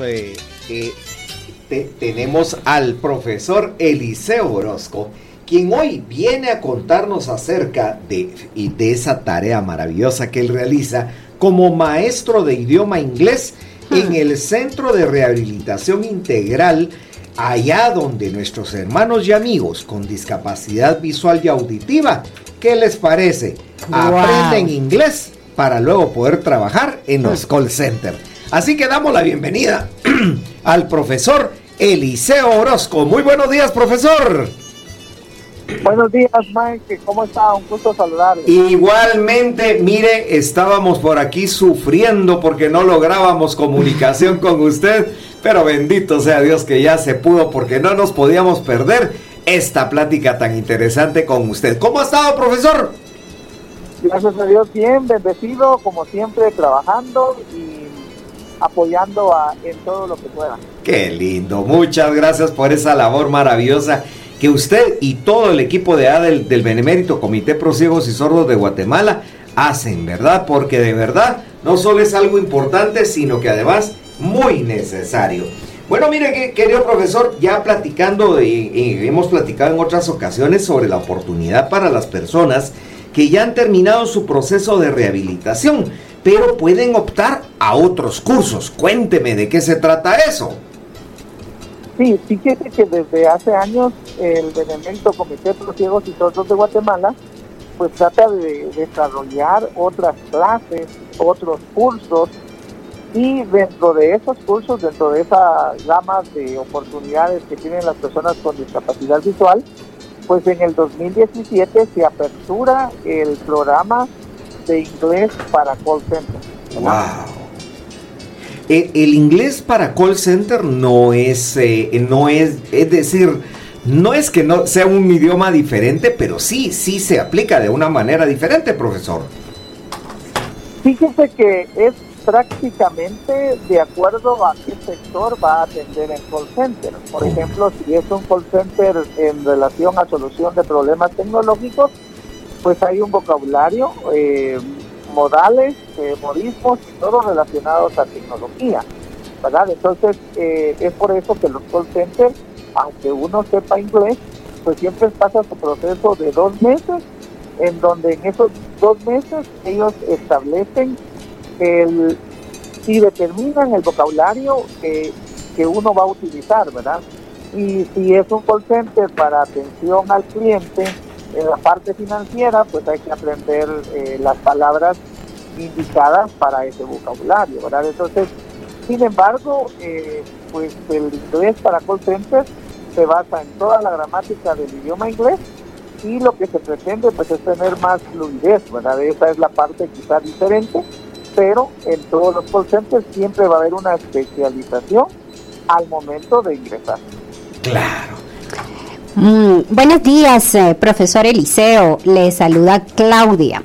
Eh, eh, tenemos al profesor Eliseo Orozco, quien hoy viene a contarnos acerca de, de esa tarea maravillosa que él realiza como maestro de idioma inglés en el Centro de Rehabilitación Integral, allá donde nuestros hermanos y amigos con discapacidad visual y auditiva, ¿qué les parece? Aprenden inglés para luego poder trabajar en los call centers. Así que damos la bienvenida al profesor Eliseo Orozco. Muy buenos días, profesor. Buenos días, Mike. ¿Cómo está? Un gusto saludarle. Igualmente, mire, estábamos por aquí sufriendo porque no lográbamos comunicación con usted, pero bendito sea Dios que ya se pudo porque no nos podíamos perder esta plática tan interesante con usted. ¿Cómo ha estado, profesor? Gracias a Dios, bien, bendecido, como siempre, trabajando y apoyando a, en todo lo que pueda. Qué lindo, muchas gracias por esa labor maravillosa que usted y todo el equipo de ADEL del Benemérito Comité Pro Ciegos y Sordos de Guatemala hacen, ¿verdad? Porque de verdad no solo es algo importante, sino que además muy necesario. Bueno, mire, querido profesor, ya platicando, y hemos platicado en otras ocasiones sobre la oportunidad para las personas que ya han terminado su proceso de rehabilitación pero pueden optar a otros cursos. Cuénteme de qué se trata eso. Sí, fíjese que desde hace años el Benemérito Comité de los Ciegos y Sordos de Guatemala pues trata de desarrollar otras clases, otros cursos y dentro de esos cursos, dentro de esa gama de oportunidades que tienen las personas con discapacidad visual, pues en el 2017 se apertura el programa de inglés para call center. Wow. El, inglés para call center no es, eh, no es, es decir, no es que no sea un idioma diferente, pero sí, sí se aplica de una manera diferente, profesor. Fíjese que es prácticamente de acuerdo a qué sector va a atender el call center. Por ejemplo, si es un call center en relación a solución de problemas tecnológicos, pues hay un vocabulario, eh, modales, eh, modismos, todos relacionados a tecnología, ¿verdad? Entonces, eh, es por eso que los call centers, aunque uno sepa inglés, pues siempre pasa su proceso de dos meses, en donde en esos dos meses ellos establecen el y determinan el vocabulario que, que uno va a utilizar, ¿verdad? Y si es un call center para atención al cliente, en la parte financiera, pues hay que aprender eh, las palabras indicadas para ese vocabulario, ¿verdad? Entonces, sin embargo, eh, pues el inglés para call centers se basa en toda la gramática del idioma inglés y lo que se pretende pues es tener más fluidez, ¿verdad? Esa es la parte quizás diferente, pero en todos los call centers siempre va a haber una especialización al momento de ingresar. Claro. Mm, buenos días, eh, profesor Eliseo. Le saluda Claudia.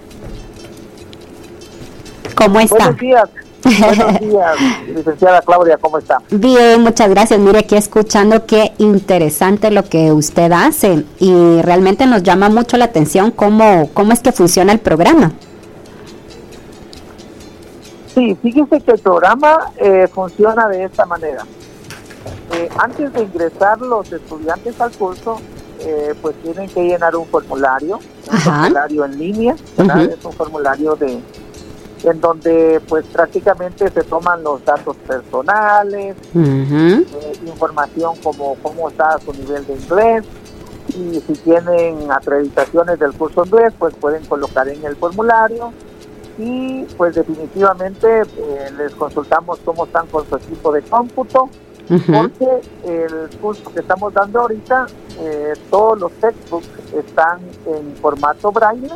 ¿Cómo está? Buenos días. Buenos días, licenciada Claudia, ¿cómo está? Bien, muchas gracias. Mire, aquí escuchando qué interesante lo que usted hace y realmente nos llama mucho la atención cómo, cómo es que funciona el programa. Sí, fíjese que el programa eh, funciona de esta manera. Eh, antes de ingresar los estudiantes al curso, eh, pues tienen que llenar un formulario, un formulario en línea, es un formulario de en donde pues prácticamente se toman los datos personales, eh, información como cómo está su nivel de inglés y si tienen acreditaciones del curso inglés pues pueden colocar en el formulario y pues definitivamente les consultamos cómo están con su equipo de cómputo porque el curso que estamos dando ahorita, eh, todos los textbooks están en formato braille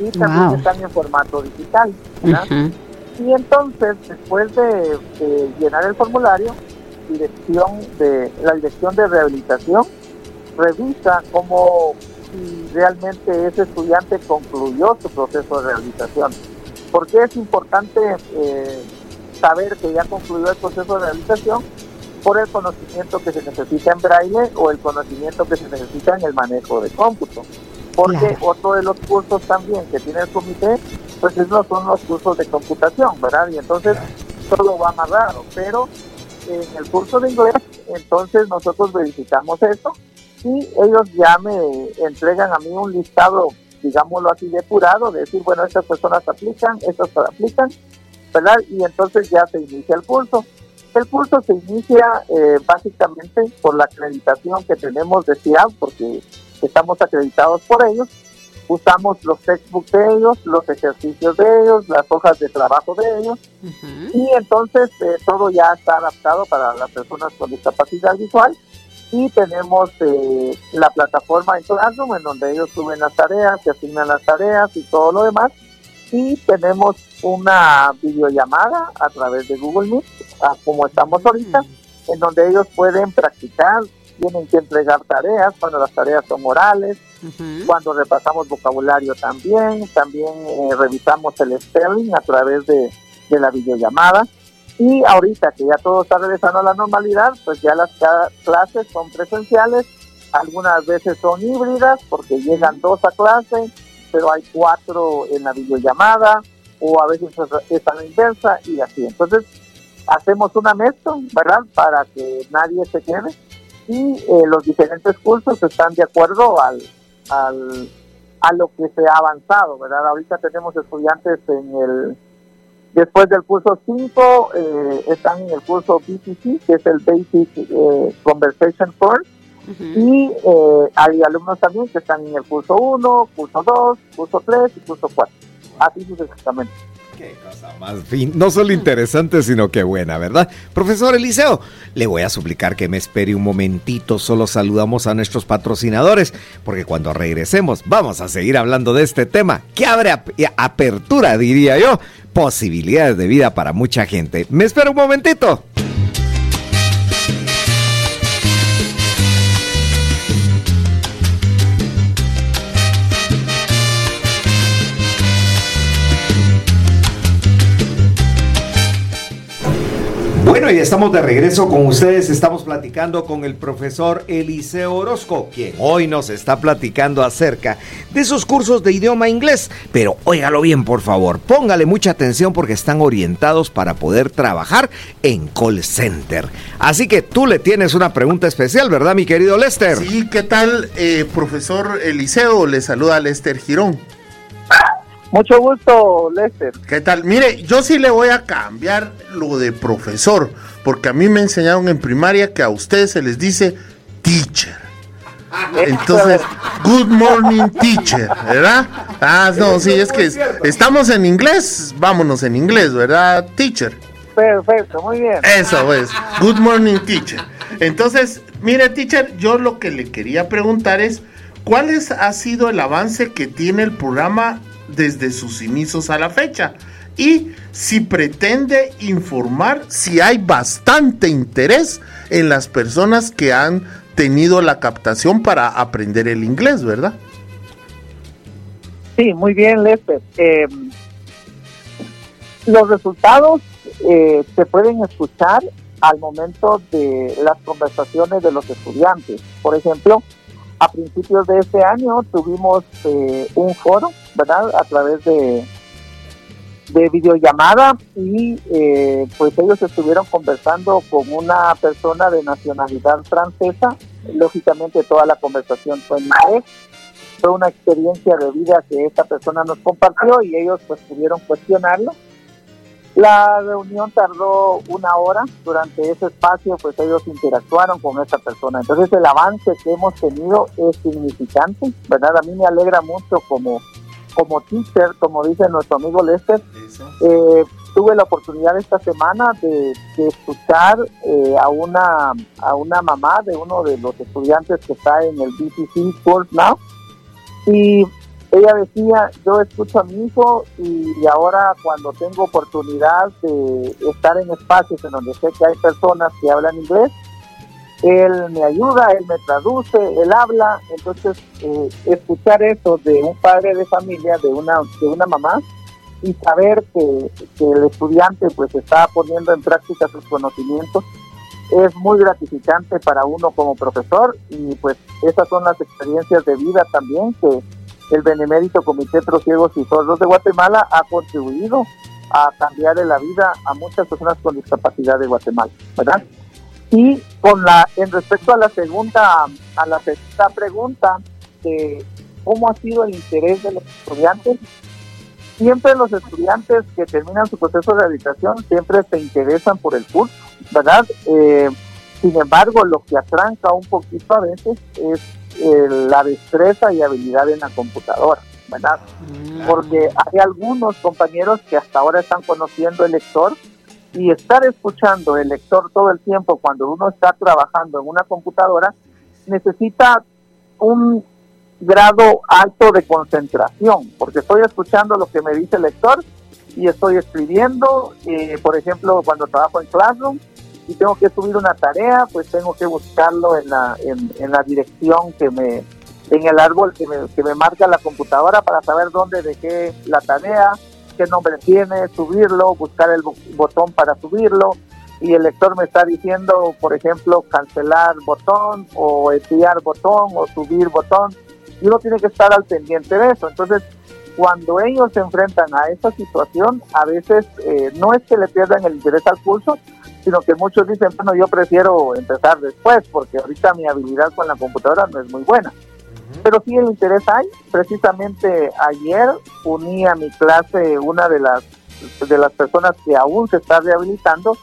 y también están en formato digital. Y entonces, después de, llenar el formulario, dirección de la dirección de rehabilitación revisa cómo si realmente ese estudiante concluyó su proceso de rehabilitación. Porque es importante eh, saber que ya concluyó el proceso de rehabilitación por el conocimiento que se necesita en braille o el conocimiento que se necesita en el manejo de cómputo. Porque otro de los cursos también que tiene el comité, pues esos son los cursos de computación, ¿verdad? Y entonces todo va más raro, pero en el curso de inglés, entonces nosotros verificamos esto y ellos ya me entregan a mí un listado, digámoslo así, depurado, de decir, bueno, estas personas aplican, estas aplican, ¿verdad? Y entonces ya se inicia el curso. El curso se inicia eh, básicamente por la acreditación que tenemos de CIAB, porque estamos acreditados por ellos. Usamos los textbooks de ellos, los ejercicios de ellos, las hojas de trabajo de ellos. Y entonces eh, todo ya está adaptado para las personas con discapacidad visual. Y tenemos eh, la plataforma en Classroom, en donde ellos suben las tareas, se asignan las tareas y todo lo demás. Y tenemos una videollamada a través de Google Meet, como estamos ahorita, en donde ellos pueden practicar, tienen que entregar tareas cuando las tareas son orales, cuando repasamos vocabulario también, también eh, revisamos el spelling a través de, la videollamada. Y ahorita que ya todo está regresando a la normalidad, pues ya las clases son presenciales, algunas veces son híbridas porque llegan dos a clase, pero hay cuatro en la videollamada, o a veces es a la inversa y así. Entonces, hacemos una mezcla, ¿verdad? Para que nadie se quede y eh, los diferentes cursos están de acuerdo al, al, a lo que se ha avanzado, ¿verdad? Ahorita tenemos estudiantes en el, después del curso 5, eh, están en el curso BCC, que es el Basic eh, Conversation Course, y hay alumnos también que están en el curso 1, curso 2, curso 3 y curso 4. Así sucesivamente. Qué cosa más fin, no solo interesante, sino que buena, ¿verdad? Profesor Eliseo, le voy a suplicar que me espere un momentito, solo saludamos a nuestros patrocinadores, porque cuando regresemos vamos a seguir hablando de este tema, que abre apertura, diría yo, posibilidades de vida para mucha gente. Me espera un momentito. Bueno, y estamos de regreso con ustedes. Estamos platicando con el profesor Eliseo Orozco, quien hoy nos está platicando acerca de sus cursos de idioma inglés. Pero óigalo bien, por favor. Póngale mucha atención porque están orientados para poder trabajar en call center. Así que tú le tienes una pregunta especial, ¿verdad, mi querido Lester? Sí, ¿qué tal, eh, profesor Eliseo? Le saluda Lester Girón. Mucho gusto, Lester. ¿Qué tal? Mire, yo sí le voy a cambiar lo de profesor, porque a mí me enseñaron en primaria que a ustedes se les dice teacher. Entonces, good morning teacher, ¿verdad? Ah, no, sí, es que estamos en inglés, vámonos en inglés, ¿verdad? Teacher. Perfecto, muy bien. Eso pues, good morning teacher. Entonces, mire teacher, yo lo que le quería preguntar es, ¿cuál es, ha sido el avance que tiene el programa desde sus inicios a la fecha y si pretende informar si hay bastante interés en las personas que han tenido la captación para aprender el inglés, ¿verdad? Sí, muy bien, Lester. Em, los resultados eh, se pueden escuchar al momento de las conversaciones de los estudiantes. Por ejemplo, a principios de este año tuvimos eh, un foro, ¿verdad? A través de, de videollamada y eh, pues ellos estuvieron conversando con una persona de nacionalidad francesa. Lógicamente toda la conversación fue en inglés. Fue una experiencia de vida que esta persona nos compartió y ellos pues pudieron cuestionarlo la reunión tardó una hora. Durante ese espacio, pues ellos interactuaron con esta persona. Entonces, el avance que hemos tenido es significante, ¿verdad? A mí me alegra mucho como, como teacher, como dice nuestro amigo Lester. Eh, tuve la oportunidad esta semana de, escuchar eh, a, una, a una mamá de uno de los estudiantes que está en el BCC Course Now. Y ella decía, yo escucho a mi hijo y ahora cuando tengo oportunidad de estar en espacios en donde sé que hay personas que hablan inglés, él me ayuda, él me traduce, él habla, entonces eh, escuchar eso de un padre de familia, de una, de una mamá, y saber que, que el estudiante pues está poniendo en práctica sus conocimientos, es muy gratificante para uno como profesor. Y pues esas son las experiencias de vida también que el Benemérito Comité Ciegos y Sordos de Guatemala ha contribuido a cambiarle la vida a muchas personas con discapacidad de Guatemala, ¿verdad? Y con la, en respecto a la segunda, a la segunda pregunta de cómo ha sido el interés de los estudiantes, siempre los estudiantes que terminan su proceso de rehabilitación siempre se interesan por el curso, ¿verdad? Eh, sin embargo, lo que atranca un poquito a veces es eh, la destreza y habilidad en la computadora, ¿verdad? Mm. Porque hay algunos compañeros que hasta ahora están conociendo el lector y estar escuchando el lector todo el tiempo cuando uno está trabajando en una computadora necesita un grado alto de concentración, porque estoy escuchando lo que me dice el lector y estoy escribiendo, eh, por ejemplo, cuando trabajo en Classroom y tengo que subir una tarea, pues tengo que buscarlo en la, en, la dirección que me, en el árbol que me, que me marca la computadora para saber dónde dejé la tarea, qué nombre tiene, subirlo, buscar el botón para subirlo, y el lector me está diciendo, por ejemplo, cancelar botón o enviar botón o subir botón y uno tiene que estar al pendiente de eso. Entonces, cuando ellos se enfrentan a esa situación, a veces eh, no es que le pierdan el interés al curso, sino que muchos dicen, bueno, yo prefiero empezar después, porque ahorita mi habilidad con la computadora no es muy buena. Pero sí el interés hay. Precisamente ayer uní a mi clase una de las, de las personas que aún se está rehabilitando,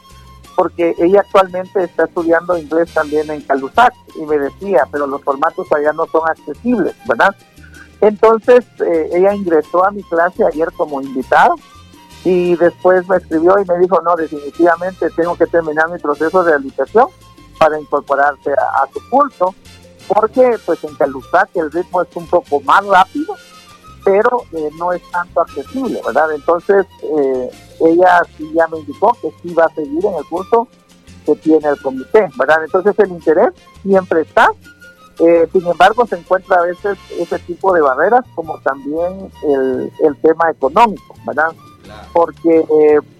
porque ella actualmente está estudiando inglés también en Calusac y me decía, pero los formatos allá no son accesibles, ¿verdad? Entonces eh, ella ingresó a mi clase ayer como invitada y después me escribió y me dijo, no, definitivamente tengo que terminar mi proceso de rehabilitación para incorporarse a, su curso, porque pues en Calusac el ritmo es un poco más rápido pero eh, no es tanto accesible, ¿verdad? Entonces, eh, ella sí ya me indicó que sí va a seguir en el curso que tiene el comité, ¿verdad? Entonces, el interés siempre está, eh, sin embargo, se encuentra a veces ese tipo de barreras, como también el, el tema económico, ¿verdad? Porque,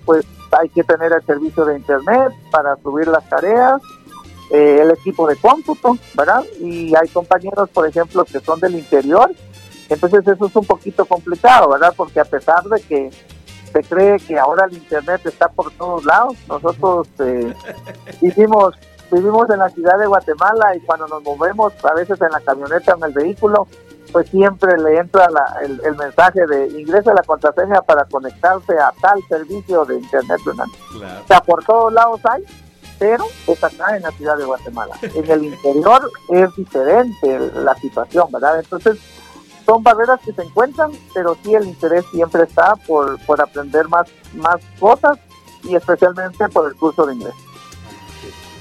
pues, hay que tener el servicio de Internet para subir las tareas, el equipo de cómputo, ¿verdad? Y hay compañeros, por ejemplo, que son del interior entonces eso es un poquito complicado, ¿verdad? Porque a pesar de que se cree que ahora el Internet está por todos lados, nosotros eh, vivimos, vivimos en la ciudad de Guatemala y cuando nos movemos, a veces en la camioneta o en el vehículo, pues siempre le entra el, mensaje de ingresa la contraseña para conectarse a tal servicio de Internet. ¿verdad? O sea, por todos lados hay, pero es acá en la ciudad de Guatemala. En el interior es diferente la situación, ¿verdad? Entonces, son barreras que se encuentran, pero sí el interés siempre está por, por aprender más, más cosas y especialmente por el curso de inglés.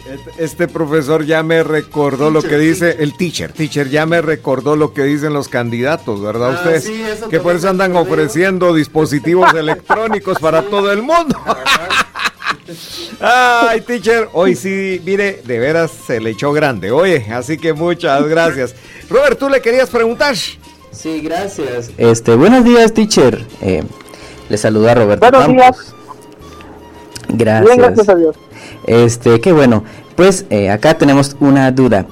Este, este profesor ya me recordó lo que dice el teacher, teacher ya me recordó lo que dicen los candidatos, ¿verdad ah, ustedes? que por eso andan ofreciendo dispositivos electrónicos para todo el mundo. Ay, teacher, hoy sí, mire, de veras se le echó grande. Oye, así que muchas gracias. Robert, tú le querías preguntar. Sí, gracias. Este, buenos días, teacher. Eh, le saluda Roberto. Buenos días. Gracias. Bien, gracias a Dios. Este, qué bueno. Pues eh, acá tenemos una duda.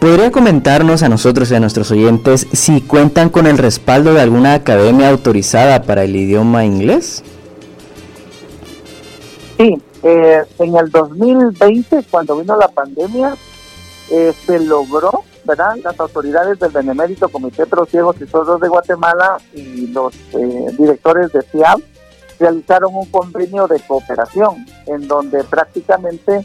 ¿Podría comentarnos a nosotros y a nuestros oyentes si cuentan con el respaldo de alguna academia autorizada para el idioma inglés? Sí, eh, en el 2020, cuando vino la pandemia, se logró ¿verdad? Las autoridades del Benemérito Comité Pro Ciegos y Sordos de Guatemala y los eh, directores de CIAB realizaron un convenio de cooperación en donde prácticamente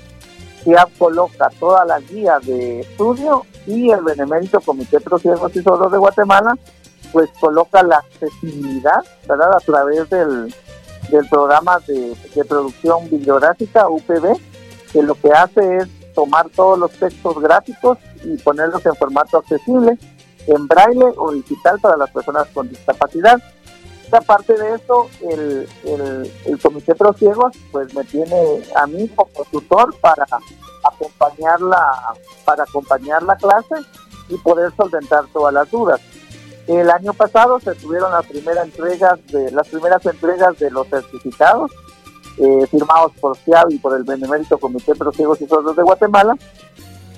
CIAB coloca toda la guía de estudio y el Benemérito Comité Pro Ciegos y Sordos de Guatemala pues coloca la accesibilidad, ¿verdad? A través del, del programa de, de producción bibliográfica UPB, que lo que hace es tomar todos los textos gráficos y ponerlos en formato accesible, en braille o digital para las personas con discapacidad. Aparte de eso, el, el, Comité Pro Ciegos pues me tiene a mí como tutor para acompañar la, para acompañar la clase y poder solventar todas las dudas. El año pasado se tuvieron las primeras entregas de las primeras entregas de los certificados eh, firmados por CIAB y por el Benemérito Comité Pro Ciegos y Sordos de Guatemala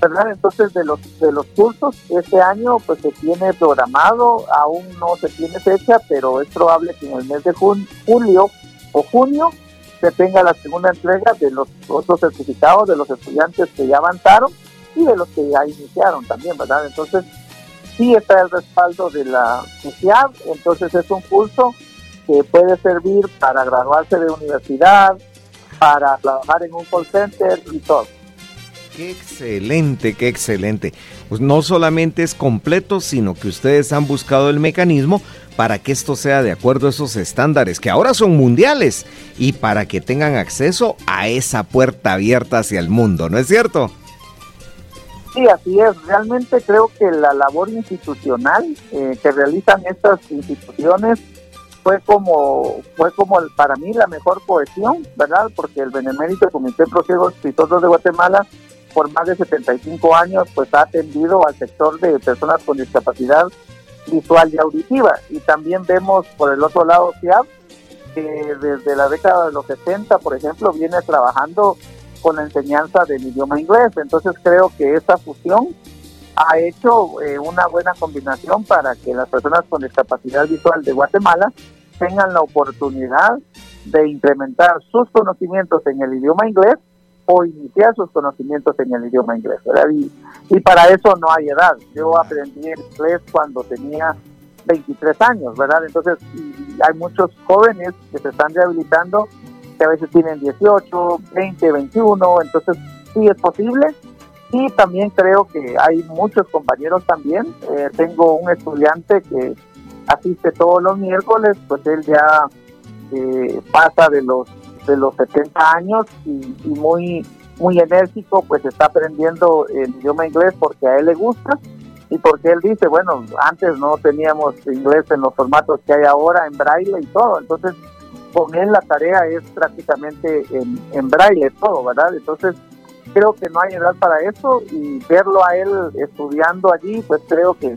entonces, de los, de los cursos, este año pues se tiene programado, aún no se tiene fecha, pero es probable que en el mes de julio o junio se tenga la segunda entrega de los otros certificados de los estudiantes que ya avanzaron y de los que ya iniciaron también, ¿verdad? Entonces, sí está el respaldo de la sociedad, entonces es un curso que puede servir para graduarse de universidad, para trabajar en un call center y todo. Qué excelente, qué excelente. Pues no solamente es completo, sino que ustedes han buscado el mecanismo para que esto sea de acuerdo a esos estándares que ahora son mundiales y para que tengan acceso a esa puerta abierta hacia el mundo, ¿no es cierto? Sí, así es. Realmente creo que la labor institucional eh, que realizan estas instituciones fue como fue como para mí la mejor cohesión, ¿verdad? Porque el Benemérito Comité de Ciegos de Guatemala por más de 75 años pues ha atendido al sector de personas con discapacidad visual y auditiva. Y también vemos por el otro lado CIAP, que desde la década de los 70, por ejemplo, viene trabajando con la enseñanza del idioma inglés. Entonces creo que esa fusión ha hecho eh, una buena combinación para que las personas con discapacidad visual de Guatemala tengan la oportunidad de incrementar sus conocimientos en el idioma inglés o iniciar sus conocimientos en el idioma inglés. Y, para eso no hay edad. Yo aprendí inglés cuando tenía 23 años, ¿verdad? Entonces hay muchos jóvenes que se están rehabilitando que a veces tienen 18, 20, 21, entonces sí es posible. Y también creo que hay muchos compañeros también. Eh, tengo un estudiante que asiste todos los miércoles, pues él ya eh, pasa de los de los 70 años y, muy muy enérgico, pues está aprendiendo el idioma inglés porque a él le gusta y porque él dice, bueno, antes no teníamos inglés en los formatos que hay ahora, en braille y todo, entonces con él la tarea es prácticamente en, en braille todo, ¿verdad? Entonces creo que no hay edad para eso y verlo a él estudiando allí, pues creo que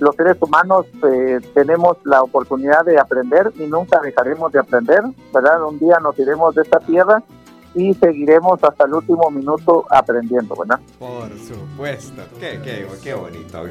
los seres humanos eh, tenemos la oportunidad de aprender y nunca dejaremos de aprender, ¿verdad? Un día nos iremos de esta tierra y seguiremos hasta el último minuto aprendiendo, ¿verdad? Por supuesto, qué, qué, qué bonito.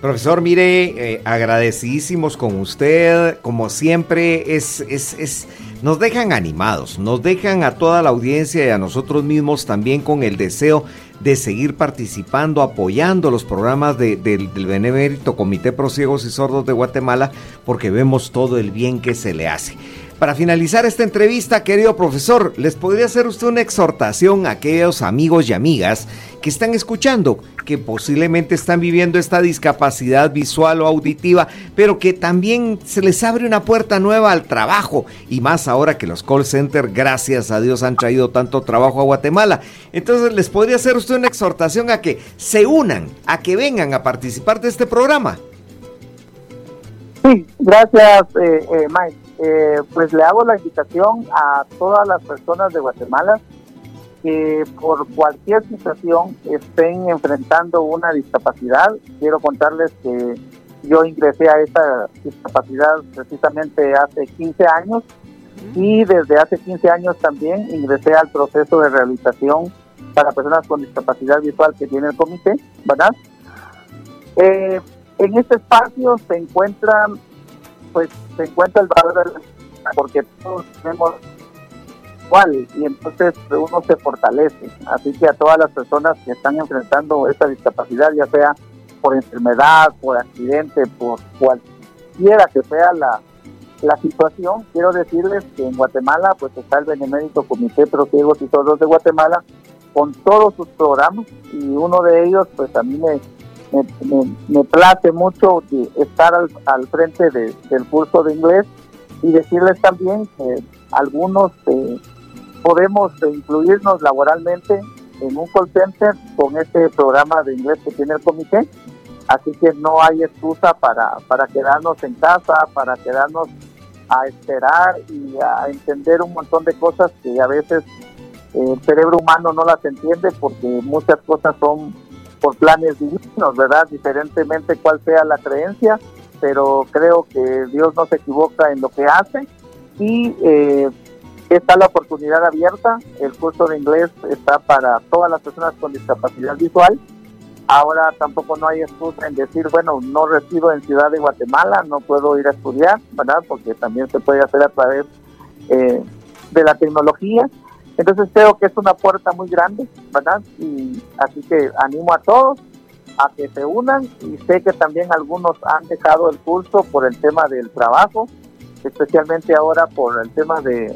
Profesor, mire, eh, agradecidísimos con usted, como siempre, es, es, es, nos dejan animados, nos dejan a toda la audiencia y a nosotros mismos también con el deseo de seguir participando, apoyando los programas del Benemérito Comité Pro Ciegos y Sordos de Guatemala, porque vemos todo el bien que se le hace. Para finalizar esta entrevista, querido profesor, ¿les podría hacer usted una exhortación a aquellos amigos y amigas que están escuchando, que posiblemente están viviendo esta discapacidad visual o auditiva, pero que también se les abre una puerta nueva al trabajo, y más ahora que los call centers, gracias a Dios, han traído tanto trabajo a Guatemala? Entonces, ¿les podría hacer usted una exhortación a que se unan, a que vengan a participar de este programa? Sí, gracias, eh, eh, Mike. Eh, pues le hago la invitación a todas las personas de Guatemala que por cualquier situación estén enfrentando una discapacidad. Quiero contarles que yo ingresé a esta discapacidad precisamente hace 15 años y desde hace 15 años también ingresé al proceso de rehabilitación para personas con discapacidad visual que tiene el comité, ¿verdad? Eh, en este espacio se encuentran pues se encuentra el valor porque todos tenemos igual y entonces uno se fortalece. Así que a todas las personas que están enfrentando esta discapacidad, ya sea por enfermedad, por accidente, por cualquiera que sea la, la situación, quiero decirles que en Guatemala pues está el Benemérito Comité Pro Ciegos y Sordos de Guatemala con todos sus programas y uno de ellos pues a mí me me, place mucho estar al, frente del curso de inglés y decirles también que algunos eh, podemos incluirnos laboralmente en un call center con este programa de inglés que tiene el comité. Así que no hay excusa para, para quedarnos en casa, para quedarnos a esperar y a entender un montón de cosas que a veces el cerebro humano no las entiende porque muchas cosas son por planes divinos, ¿verdad? Diferentemente cuál sea la creencia, pero creo que Dios no se equivoca en lo que hace y eh, está la oportunidad abierta. El curso de inglés está para todas las personas con discapacidad visual. Ahora tampoco no hay excusa en decir, bueno, no resido en Ciudad de Guatemala, no puedo ir a estudiar, ¿verdad? Porque también se puede hacer a través eh, de la tecnología. Entonces creo que es una puerta muy grande, ¿verdad? Y así que animo a todos a que se unan y sé que también algunos han dejado el curso por el tema del trabajo, especialmente ahora por el tema de,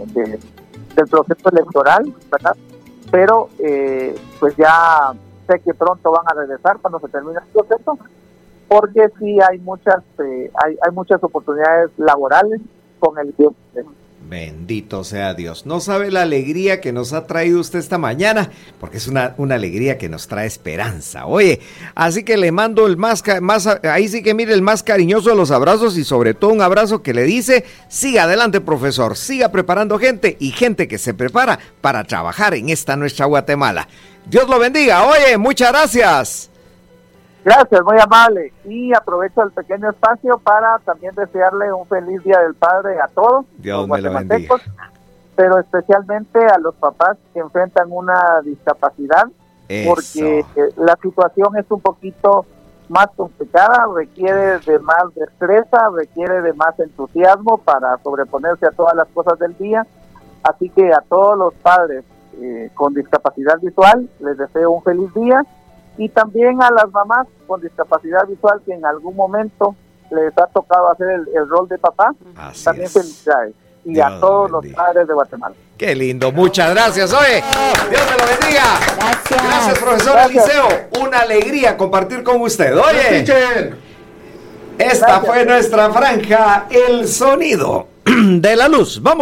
del proceso electoral, ¿verdad? Pero eh, pues ya sé que pronto van a regresar cuando se termine el proceso, porque sí hay muchas, eh, hay, hay muchas oportunidades laborales con el tiempo. Bendito sea Dios. No sabe la alegría que nos ha traído usted esta mañana, porque es una, una alegría que nos trae esperanza. Oye, así que le mando el más, más, ahí sí que mire el más cariñoso de los abrazos y sobre todo un abrazo que le dice, siga adelante profesor, siga preparando gente y gente que se prepara para trabajar en esta nuestra Guatemala. Dios lo bendiga. Oye, muchas gracias. Gracias, muy amable. Y aprovecho el pequeño espacio para también desearle un feliz Día del Padre a todos Dios los guatemaltecos, pero especialmente a los papás que enfrentan una discapacidad, porque eh, la situación es un poquito más complicada, requiere de más destreza, requiere de más entusiasmo para sobreponerse a todas las cosas del día. Así que a todos los padres eh, con discapacidad visual les deseo un feliz día y también a las mamás con discapacidad visual que en algún momento les ha tocado hacer el, rol de papá, también felicidades. Y a todos los padres de Guatemala. Qué lindo, muchas gracias. Oye, Dios me lo bendiga. Gracias. Gracias, profesor Eliseo. Una alegría compartir con usted. Oye, esta fue nuestra franja, el sonido de la luz. Vamos.